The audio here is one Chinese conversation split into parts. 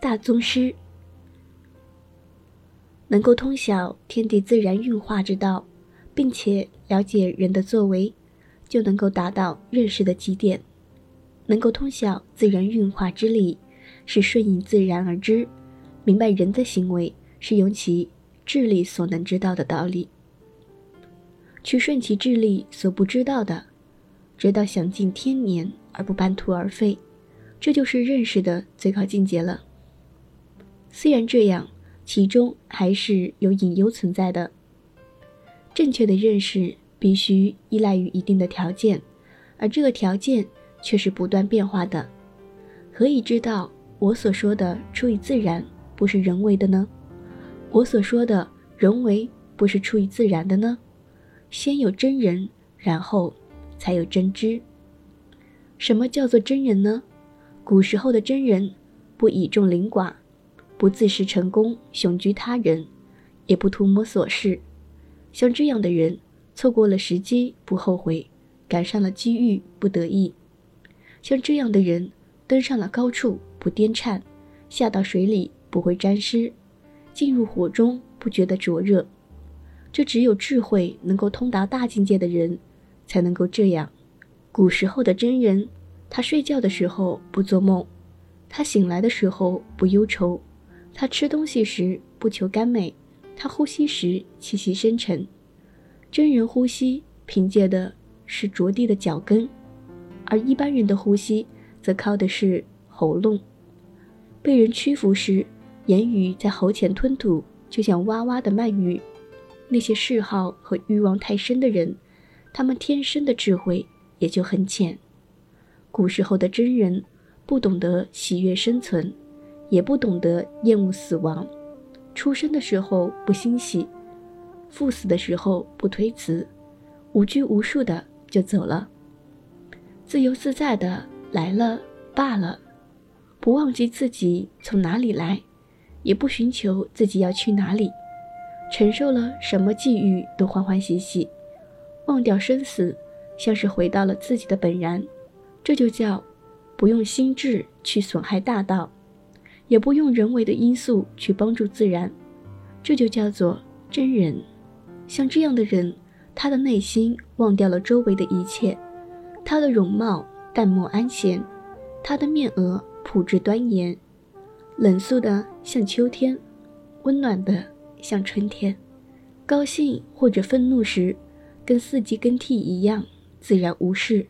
大宗师，能够通晓天地自然运化之道，并且了解人的作为，就能够达到认识的极点。能够通晓自然运化之理，是顺应自然而知，明白人的行为是由其智力所能知道的道理，去顺其智力所不知道的，直到享尽天年而不半途而废。这就是认识的最高境界了。虽然这样，其中还是有隐忧存在的。正确的认识必须依赖于一定的条件，而这个条件却是不断变化的。何以知道我所说的出于自然不是人为的呢？我所说的人为不是出于自然的呢？先有真人，然后才有真知。什么叫做真人呢？古时候的真人，不倚重凌寡，不自恃成功雄居他人，也不图谋琐事。像这样的人，错过了时机不后悔，赶上了机遇不得意。像这样的人，登上了高处不颠颤，下到水里不会沾湿，进入火中不觉得灼热。这只有智慧能够通达大境界的人，才能够这样。古时候的真人。他睡觉的时候不做梦，他醒来的时候不忧愁，他吃东西时不求甘美，他呼吸时气息深沉。真人呼吸凭借的是着地的脚跟，而一般人的呼吸则靠的是喉咙。被人屈服时，言语在喉前吞吐，就像哇哇的鳗鱼。那些嗜好和欲望太深的人，他们天生的智慧也就很浅。古时候的真人，不懂得喜悦生存，也不懂得厌恶死亡。出生的时候不欣喜，赴死的时候不推辞，无拘无束的就走了，自由自在的来了罢了，不忘记自己从哪里来，也不寻求自己要去哪里，承受了什么际遇都欢欢喜喜，忘掉生死，像是回到了自己的本然。这就叫不用心智去损害大道，也不用人为的因素去帮助自然，这就叫做真人。像这样的人，他的内心忘掉了周围的一切，他的容貌淡漠安闲，他的面额朴质端严，冷肃的像秋天，温暖的像春天。高兴或者愤怒时，跟四季更替一样，自然无事。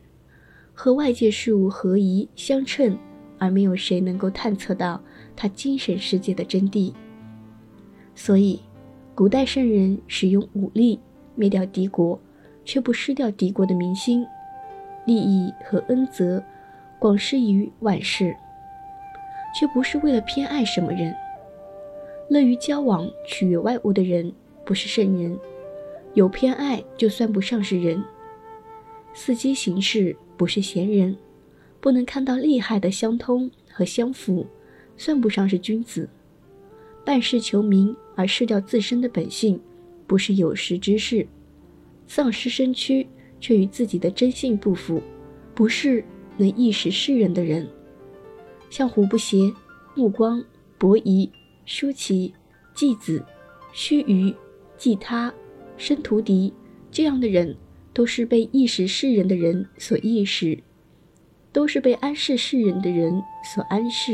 和外界事物合宜相称，而没有谁能够探测到他精神世界的真谛。所以，古代圣人使用武力灭掉敌国，却不失掉敌国的民心，利益和恩泽广施于万世，却不是为了偏爱什么人。乐于交往取悦外物的人，不是圣人；有偏爱，就算不上是人。伺机行事。不是贤人，不能看到利害的相通和相符，算不上是君子。办事求名而失掉自身的本性，不是有识之士。丧失身躯却与自己的真性不符，不是能一时世人的人。像胡不邪、目光、伯夷、舒淇、季子、须臾、季他、申屠狄这样的人。都是被意识世人的人所意识，都是被安世世人的人所安世，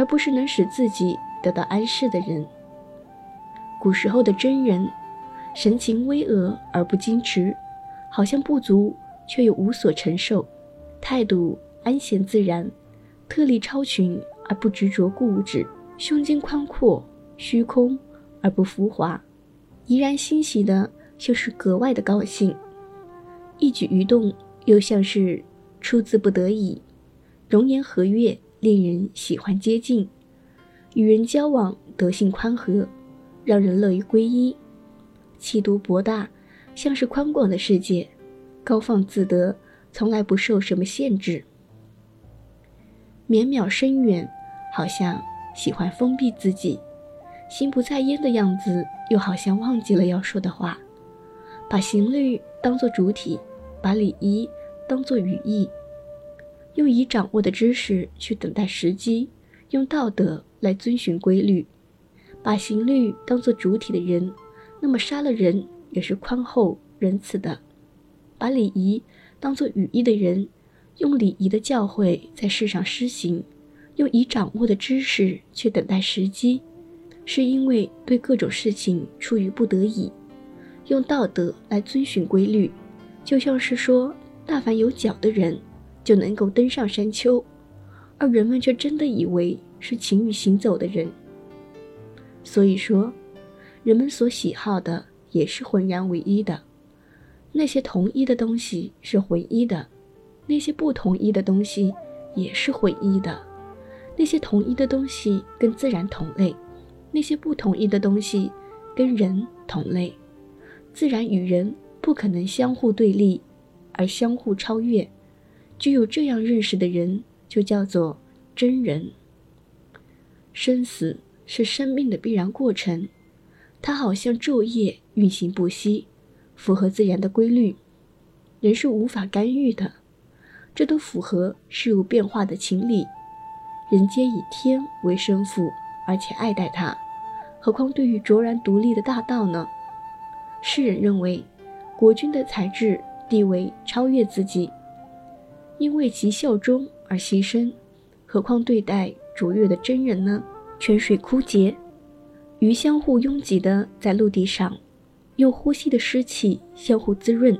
而不是能使自己得到安适的人。古时候的真人，神情巍峨而不矜持，好像不足却又无所承受，态度安闲自然，特立超群而不执着固执，胸襟宽阔，虚空而不浮华，怡然欣喜的，就是格外的高兴。一举一动又像是出自不得已，容颜和悦，令人喜欢接近；与人交往，德性宽和，让人乐于皈依；气度博大，像是宽广的世界，高放自得，从来不受什么限制；绵渺深远，好像喜欢封闭自己，心不在焉的样子，又好像忘记了要说的话，把行律当作主体。把礼仪当作语义，用已掌握的知识去等待时机，用道德来遵循规律，把刑律当作主体的人，那么杀了人也是宽厚仁慈的；把礼仪当作语义的人，用礼仪的教诲在世上施行，用已掌握的知识去等待时机，是因为对各种事情出于不得已，用道德来遵循规律，就像是说，但凡有脚的人就能够登上山丘。而人们却真的以为是勤于行走的人，所以说，人们所喜好的也是浑然唯一的。那些同一的东西是唯一的，那些不同一的东西也是唯一的。那些同一的东西跟自然同类，那些不同一的东西跟人同类。自然与人不可能相互对立，而相互超越。具有这样认识的人。就叫做真人。生死是生命的必然过程，它好像昼夜运行不息，符合自然的规律，人是无法干预的。这都符合事物变化的情理。人皆以天为生父，而且爱戴他，何况对于卓然独立的大道呢？世人认为，国君的才智地位超越自己，因为其效忠。而牺牲，何况对待卓越的真人呢？泉水枯竭，鱼相互拥挤的在陆地上，用呼吸的湿气相互滋润，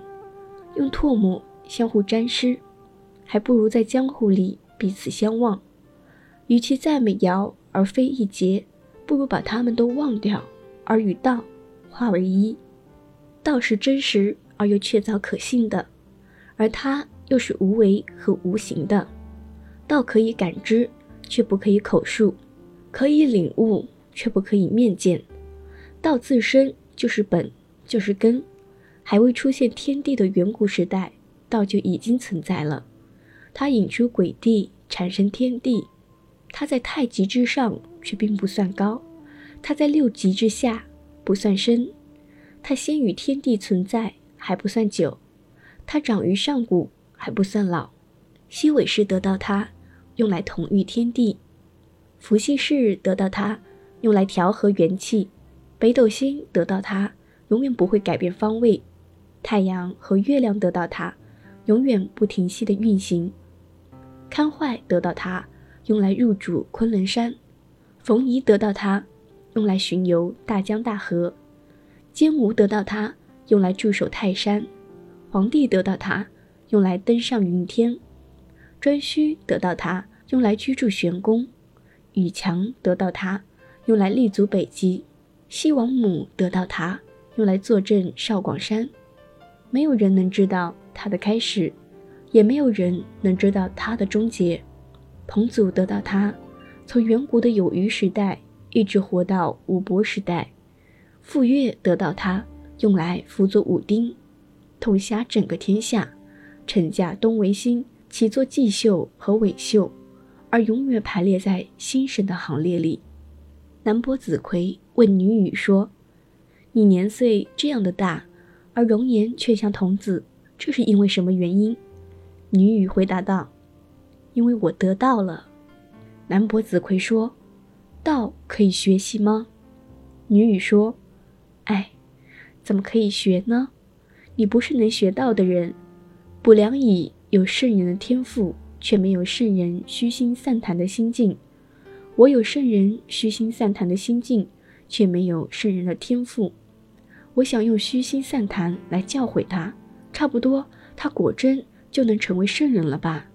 用唾沫相互沾湿，还不如在江湖里彼此相望。与其赞美尧而非一节，不如把他们都忘掉，而与道化为一。道是真实而又确凿可信的，而他又是无为和无形的。道可以感知，却不可以口述；可以领悟，却不可以面见。道自身就是本，就是根。还未出现天地的远古时代，道就已经存在了。它引出鬼地，产生天地。它在太极之上，却并不算高；它在六极之下，不算深。它先于天地存在，还不算久；它长于上古，还不算老。西尾氏得到它。用来统御天地，伏羲氏得到它，用来调和元气；北斗星得到它，永远不会改变方位；太阳和月亮得到它，永远不停息的运行；康坏得到它，用来入主昆仑山；冯夷得到它，用来巡游大江大河；坚吾得到它，用来驻守泰山；皇帝得到它，用来登上云天；颛顼得到它。用来居住玄宫，宇强得到它，用来立足北极；西王母得到它，用来坐镇少广山。没有人能知道它的开始，也没有人能知道它的终结。彭祖得到它，从远古的有虞时代一直活到武伯时代。傅说得到它，用来辅佐武丁，统辖整个天下，臣驾东维新，起作继秀和尾秀。而永远排列在新神的行列里。南伯子葵问女语说：“你年岁这样的大，而容颜却像童子，这是因为什么原因？”女语回答道：“因为我得到了。”南伯子葵说：“道可以学习吗？”女语说：“哎，怎么可以学呢？你不是能学到的人。卜良乙有圣人的天赋。”却没有圣人虚心散谈的心境，我有圣人虚心散谈的心境，却没有圣人的天赋。我想用虚心散谈来教诲他，差不多，他果真就能成为圣人了吧？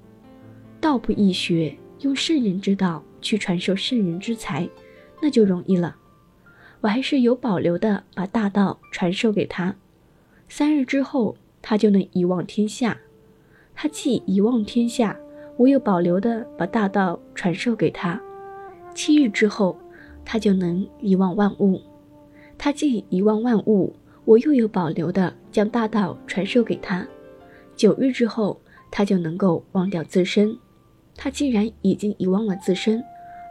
道不易学，用圣人之道去传授圣人之才，那就容易了。我还是有保留的，把大道传授给他。三日之后，他就能遗忘天下。他既遗忘天下，我有保留的把大道传授给他，七日之后，他就能遗忘万物。他既遗忘万物，我又有保留的将大道传授给他。九日之后，他就能够忘掉自身。他既然已经遗忘了自身，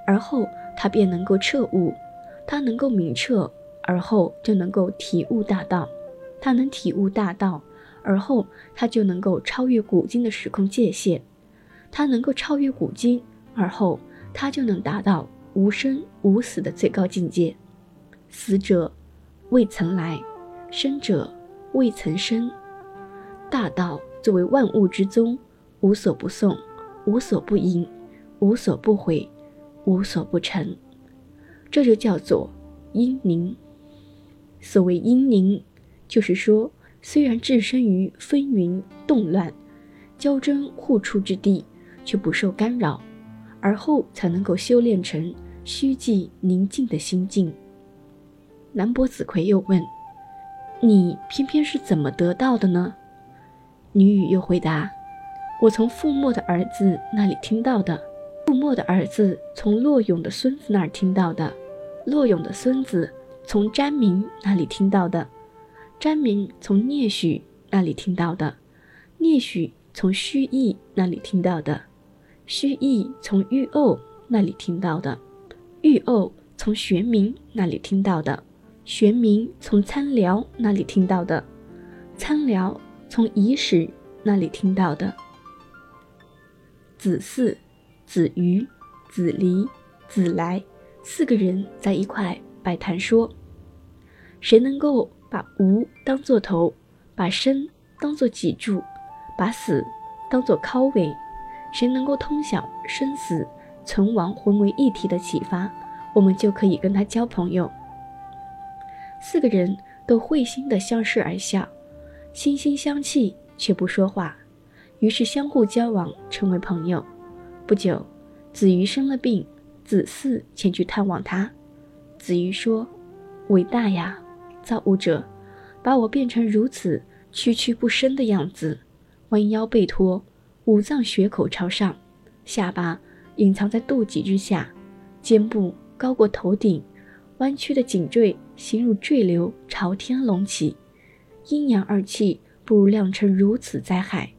而后他便能够彻悟。他能够明彻，而后就能够体悟大道。他能体悟大道，而后他就能够超越古今的时空界限。他能够超越古今，而后他就能达到无生无死的最高境界。死者未曾来，生者未曾生。大道作为万物之宗，无所不诵，无所不应，无所不毁，无所不成。这就叫做阴宁。所谓阴宁，就是说，虽然置身于纷纭动乱、交争互处之地，却不受干扰，而后才能够修炼成虚寂宁静的心境。南伯子奎又问：“你偏偏是怎么得到的呢？”女语又回答：“我从傅墨的儿子那里听到的，傅墨的儿子从洛勇的孙子那儿听到的，洛勇的孙子从詹明那里听到的，詹明从聂许那里听到的，聂许从虚意那里听到的，虚意从玉欧那里听到的，玉欧从玄冥那里听到的。”玄冥从参辽那里听到的，参辽从乙史那里听到的。子嗣、子瑜、子离、子来四个人在一块摆谈说：谁能够把无当作头，把生当作脊柱，把死当作尻尾？谁能够通晓生死存亡混为一体的启发，我们就可以跟他交朋友。四个人都会心的相视而笑，惺惺相契却不说话，于是相互交往，成为朋友。不久，子瑜生了病，子嗣前去探望他。子瑜说：“伟大呀，造物者，把我变成如此屈屈不伸的样子，弯腰背驼，五脏血口朝上，下巴隐藏在肚脐之下，肩部高过头顶。”弯曲的颈椎形如坠流，朝天隆起，阴阳二气不如酿成如此灾害。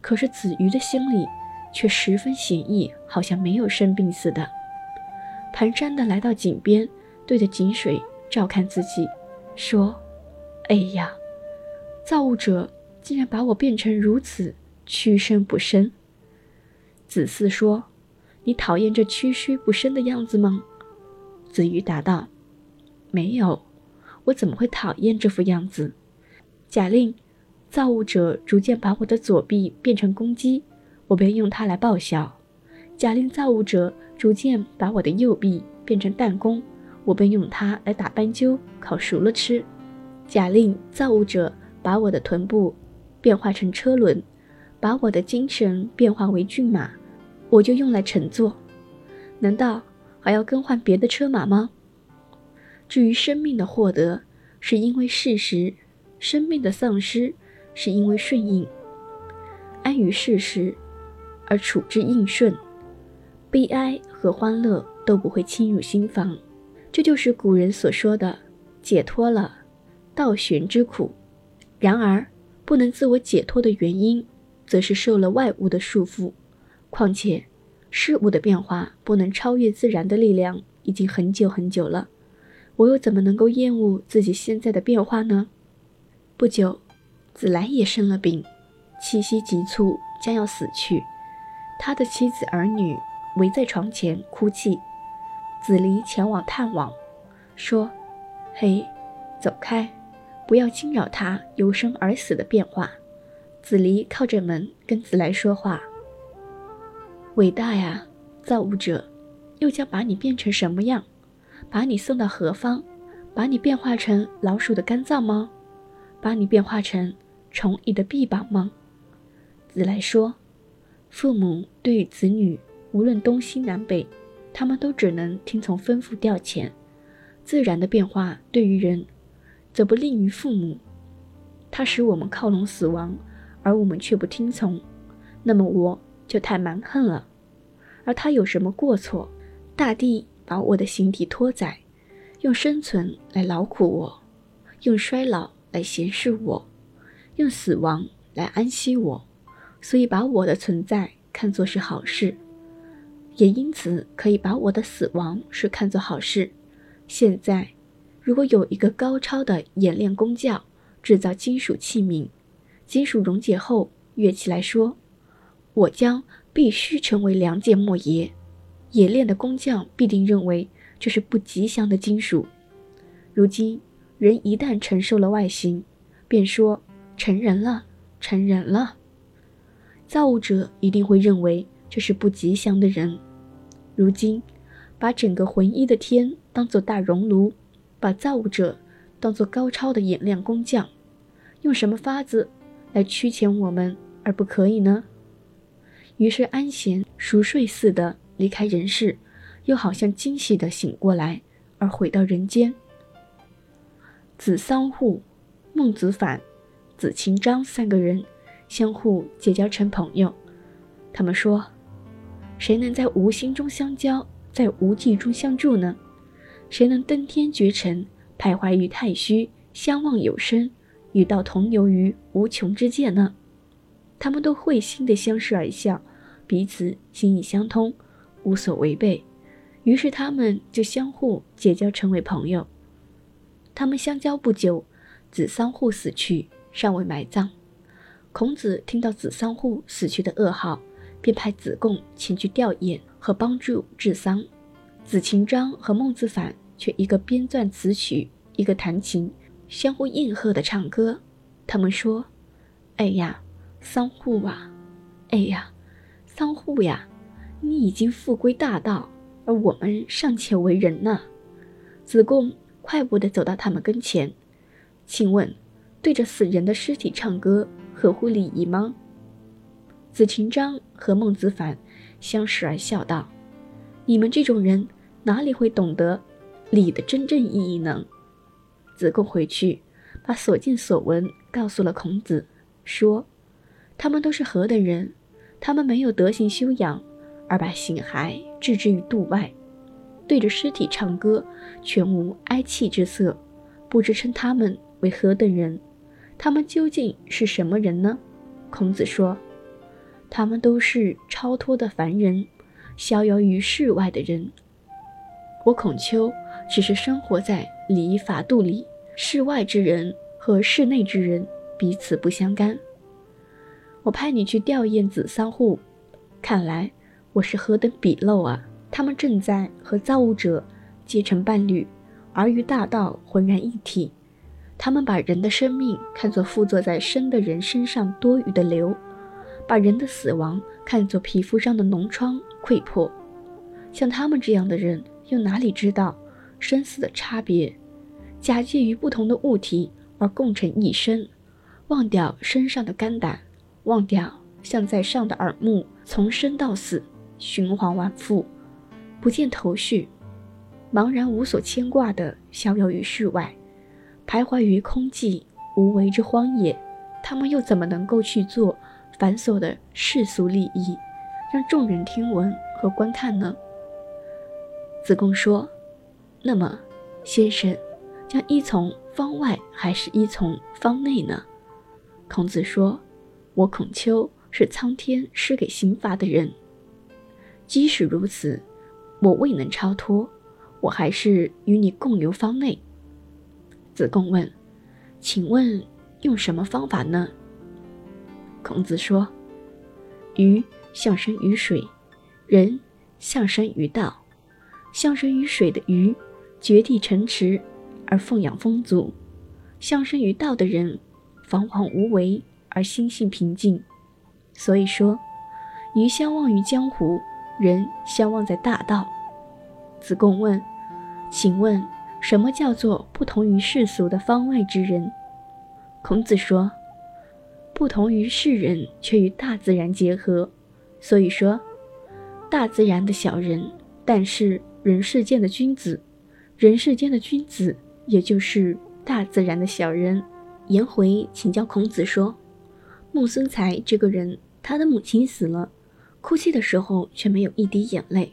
可是子瑜的心里却十分险意，好像没有生病似的。蹒跚地来到井边，对着井水照看自己，说：“哎呀，造物者竟然把我变成如此屈身不伸。”子嗣说：“你讨厌这屈虚不伸的样子吗？”子瑜答道：“没有，我怎么会讨厌这副样子？”假令造物者逐渐把我的左臂变成公鸡，我便用它来报晓；假令造物者逐渐把我的右臂变成弹弓，我便用它来打斑鸠，烤熟了吃；假令造物者把我的臀部变化成车轮，把我的精神变化为骏马，我就用来乘坐。难道？还要更换别的车马吗？至于生命的获得，是因为事实；生命的丧失，是因为顺应。安于事实，而处之应顺，悲哀和欢乐都不会侵入心房。这就是古人所说的解脱了倒悬之苦。然而，不能自我解脱的原因，则是受了外物的束缚。况且，事物的变化不能超越自然的力量，已经很久很久了。我又怎么能够厌恶自己现在的变化呢？不久，子来也生了病，气息急促，将要死去。他的妻子儿女围在床前哭泣。子离前往探望，说：“嘿，走开，不要惊扰他由生而死的变化。”子离靠着门跟子来说话。伟大呀，造物者，又将把你变成什么样？把你送到何方？把你变化成老鼠的肝脏吗？把你变化成虫蚁的臂膀吗？子来说，父母对于子女，无论东西南北，他们都只能听从吩咐调遣。自然的变化对于人，则不利于父母。它使我们靠拢死亡，而我们却不听从。那么我。就太蛮横了，而他有什么过错？大地把我的形体拖载，用生存来劳苦我，用衰老来闲适我，用死亡来安息我，所以把我的存在看作是好事，也因此可以把我的死亡是看作好事。现在，如果有一个高超的冶炼工匠制造金属器皿，金属溶解后跃起来说。我将必须成为良界莫邪，冶炼的工匠必定认为这是不吉祥的金属。如今人一旦承受了外形，便说成人了，成人了。造物者一定会认为这是不吉祥的人。如今，把整个浑一的天当做大熔炉，把造物者当做高超的冶炼工匠，用什么法子来驱遣我们而不可以呢？于是安闲熟睡似的离开人世，又好像惊喜的醒过来而回到人间。子桑户、孟子反、子秦章三个人。相互结交成朋友，他们说：“谁能在无心中相交，在无际中相助呢？谁能登天绝尘，徘徊于太虚，相望有声，与道同游于无穷之界呢？”他们都会心的相视而笑，彼此心意相通，无所违背。于是他们就相互结交，成为朋友。他们相交不久，子桑户死去，尚未埋葬。孔子听到子桑户死去的噩耗，便派子贡前去吊唁和帮助治丧。子琴章和孟子反却一个编撰词曲，一个弹琴，相互应和的唱歌。他们说：“哎呀，桑户啊，哎呀，桑户呀，你已经复归大道，而我们尚且为人呢。”子贡快步地走到他们跟前，请问，对着死人的尸体唱歌？合乎礼仪吗？子琴章和孟子反相视而笑道：“你们这种人哪里会懂得礼的真正意义呢？”子贡回去把所见所闻告诉了孔子，说：“他们都是何等人？他们没有德行修养，而把形骸置之于度外，对着尸体唱歌，全无哀泣之色，不知称他们为何等人？”他们究竟是什么人呢？孔子说：“他们都是超脱的凡人，逍遥于世外的人。我孔丘只是生活在礼仪法度里，世外之人和室内之人彼此不相干。我派你去吊唁子桑户，看来我是何等鄙陋啊！他们正在和造物者结成伴侣，而与大道浑然一体。”他们把人的生命看作附着在生的人身上多余的瘤，把人的死亡看作皮肤上的脓疮溃破。像他们这样的人，又哪里知道生死的差别？假借于不同的物体而共成一身，忘掉身上的肝胆，忘掉像在上的耳目，从生到死，循环往复，不见头绪，茫然无所牵挂的逍遥于世外。徘徊于空寂无为之荒野，他们又怎么能够去做繁琐的世俗利益，让众人听闻和观看呢？子贡说：“那么，先生将依从方外还是依从方内呢？”孔子说：“我孔丘是苍天施给刑罚的人，即使如此，我未能超脱，我还是与你共游方内。”子贡问：“请问用什么方法呢？”孔子说：“鱼象生于水，人象生于道。象生于水的鱼，绝地成池而奉养丰足；象生于道的人，彷徨无为而心性平静。所以说，鱼相忘于江湖，人相忘在大道。”子贡问：“请问？”什么叫做不同于世俗的方外之人？孔子说：“不同于世人，却与大自然结合。所以说，大自然的小人，但是人世间的君子，人世间的君子，也就是大自然的小人。”颜回请教孔子说：“孟孙才这个人，他的母亲死了，哭泣的时候却没有一滴眼泪，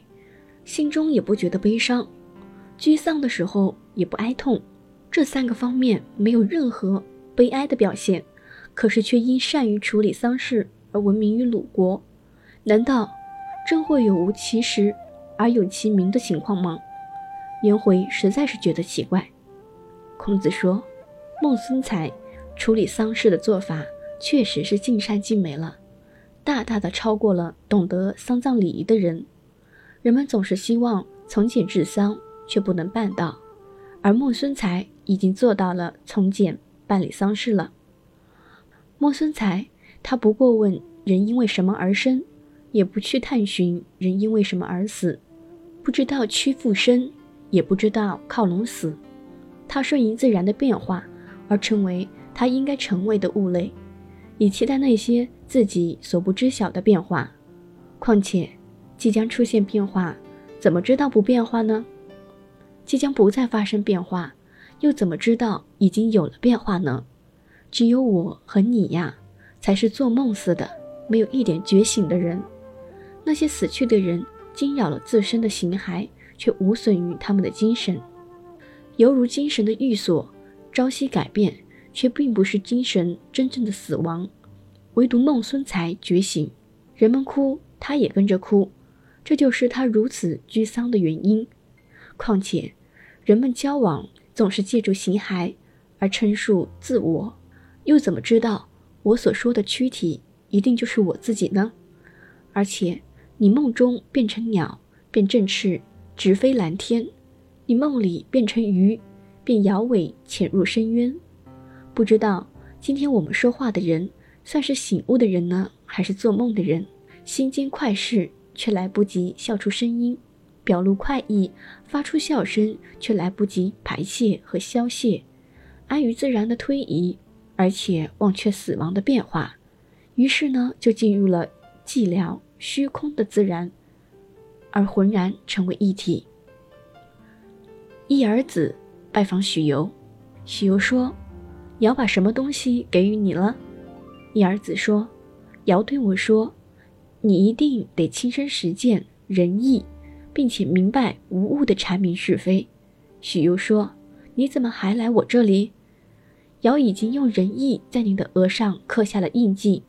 心中也不觉得悲伤。”沮丧的时候也不哀痛，这三个方面没有任何悲哀的表现，可是却因善于处理丧事而闻名于鲁国。难道真会有无其实而有其名的情况吗？颜回实在是觉得奇怪。孔子说：“孟孙才处理丧事的做法确实是尽善尽美了，大大的超过了懂得丧葬礼仪的人。人们总是希望从简治丧，却不能办到，而孟孙才已经做到了从简办理丧事了。莫孙才，他不过问人因为什么而生，也不去探寻人因为什么而死，不知道屈附生，也不知道靠拢死，他顺应自然的变化而成为他应该成为的物类，以期待那些自己所不知晓的变化。况且，即将出现变化，怎么知道不变化呢？即将不再发生变化，又怎么知道已经有了变化呢？只有我和你呀，才是做梦似的，没有一点觉醒的人。那些死去的人惊扰了自身的形骸，却无损于他们的精神，犹如精神的寓所，朝夕改变，却并不是精神真正的死亡。唯独孟孙才觉醒，人们哭，他也跟着哭，这就是他如此居丧的原因。况且，人们交往总是借助形骸而陈述自我。又怎么知道我所说的躯体一定就是我自己呢？而且你梦中变成鸟，便振翅直飞蓝天；你梦里变成鱼，便摇尾潜入深渊。不知道今天我们说话的人算是醒悟的人呢，还是做梦的人？心间快事，却来不及笑出声音；表露快意，发出笑声，却来不及排泄和消泄。安于自然的推移。而且忘却死亡的变化，于是呢，就进入了寂寥虚空的自然，而浑然成为一体。一儿子拜访许由，许由说：“尧把什么东西给予你了？”一儿子说：“尧对我说，你一定得亲身实践仁义，并且明白无误的阐明是非。”许由说：“你怎么还来我这里？”尧已经用仁义在你的额上刻下了印记，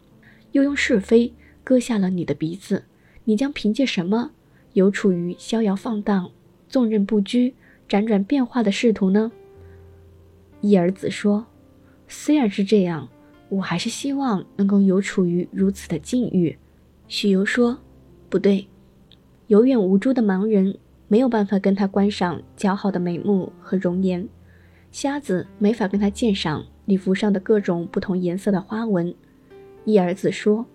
又用是非割下了你的鼻子，你将凭借什么有处于逍遥放荡、纵任不拘、辗转变化的仕途呢？一儿子说：“虽然是这样，我还是希望能够有处于如此的境遇。”许由说：“不对，有眼无珠的盲人没有办法跟他观赏姣好的眉目和容颜。”瞎子没法跟他鉴赏礼服上的各种不同颜色的花纹。一儿子说：“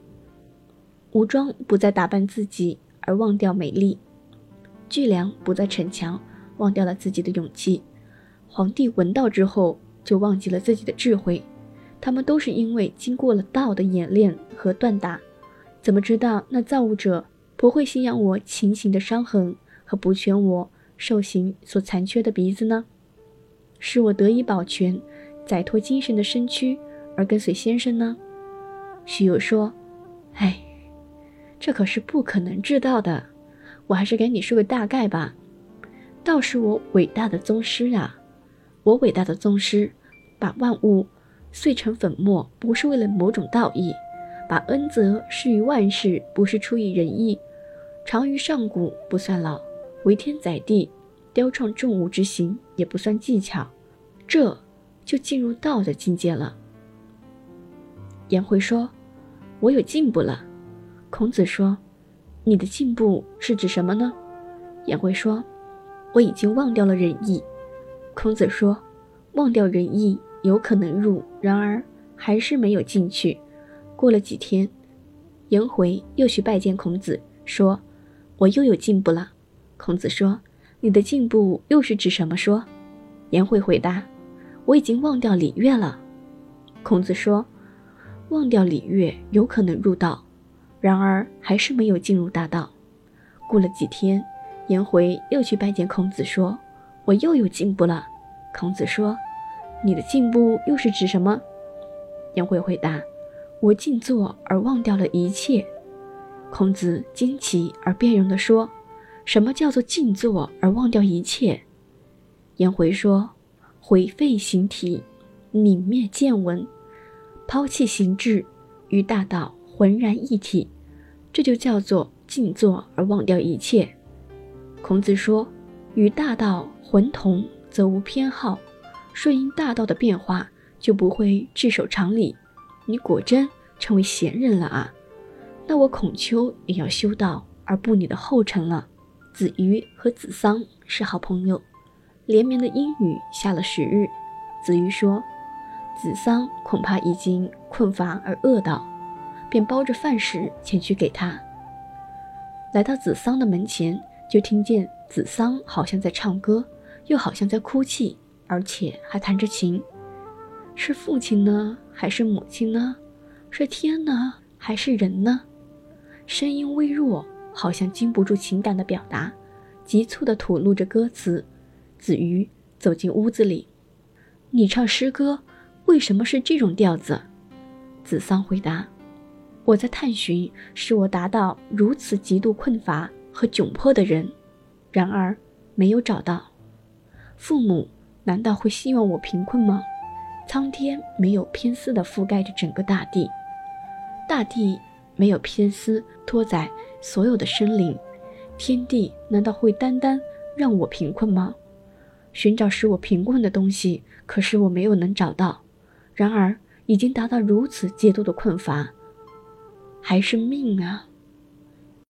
武庄不再打扮自己而忘掉美丽，巨梁不再逞强，忘掉了自己的勇气。皇帝闻道之后就忘记了自己的智慧。他们都是因为经过了道的演练和锻打。怎么知道那造物者不会信仰我情形的伤痕和补全我受刑所残缺的鼻子呢？”使我得以保全、载脱精神的身躯而跟随先生呢？许攸说：“哎，这可是不可能知道的。我还是给你说个大概吧。道是我伟大的宗师啊！我伟大的宗师，把万物碎成粉末，不是为了某种道义；把恩泽施于万事，不是出于仁义。长于上古不算老，为天载地。”雕创重物之形也不算技巧，这就进入道的境界了。颜回说：“我有进步了。”孔子说：“你的进步是指什么呢？”颜回说：“我已经忘掉了仁义。”孔子说：“忘掉仁义有可能入，然而还是没有进去。”过了几天，颜回又去拜见孔子，说：“我又有进步了。”孔子说。你的进步又是指什么？说，颜回回答：“我已经忘掉礼乐了。”孔子说：“忘掉礼乐有可能入道，然而还是没有进入大道。”过了几天，颜回又去拜见孔子，说：“我又有进步了。”孔子说：“你的进步又是指什么？”颜回回答：“我静坐而忘掉了一切。”孔子惊奇而辩容地说。什么叫做静坐而忘掉一切？颜回说：“毁废形体，泯灭见闻，抛弃形质，与大道浑然一体，这就叫做静坐而忘掉一切。”孔子说：“与大道浑同，则无偏好，顺应大道的变化，就不会炙守常理。你果真成为贤人了啊！那我孔丘也要修道而步你的后尘了。”子瑜和子桑是好朋友，连绵的阴雨下了十日。子瑜说：“子桑恐怕已经困乏而饿到，便包着饭食前去给他。”来到子桑的门前，就听见子桑好像在唱歌，又好像在哭泣，而且还弹着琴。是父亲呢，还是母亲呢？是天呢，还是人呢？声音微弱，好像经不住情感的表达，急促地吐露着歌词。子瑜走进屋子里：“你唱诗歌，为什么是这种调子？”子桑回答：“我在探寻使我达到如此极度困乏和窘迫的人，然而没有找到。父母难道会希望我贫困吗？”苍天没有偏私地覆盖着整个大地，大地没有偏私托载所有的生灵，天地难道会单单让我贫困吗？寻找使我贫困的东西，可是我没有能找到。然而已经达到如此极度的困乏，还是命啊！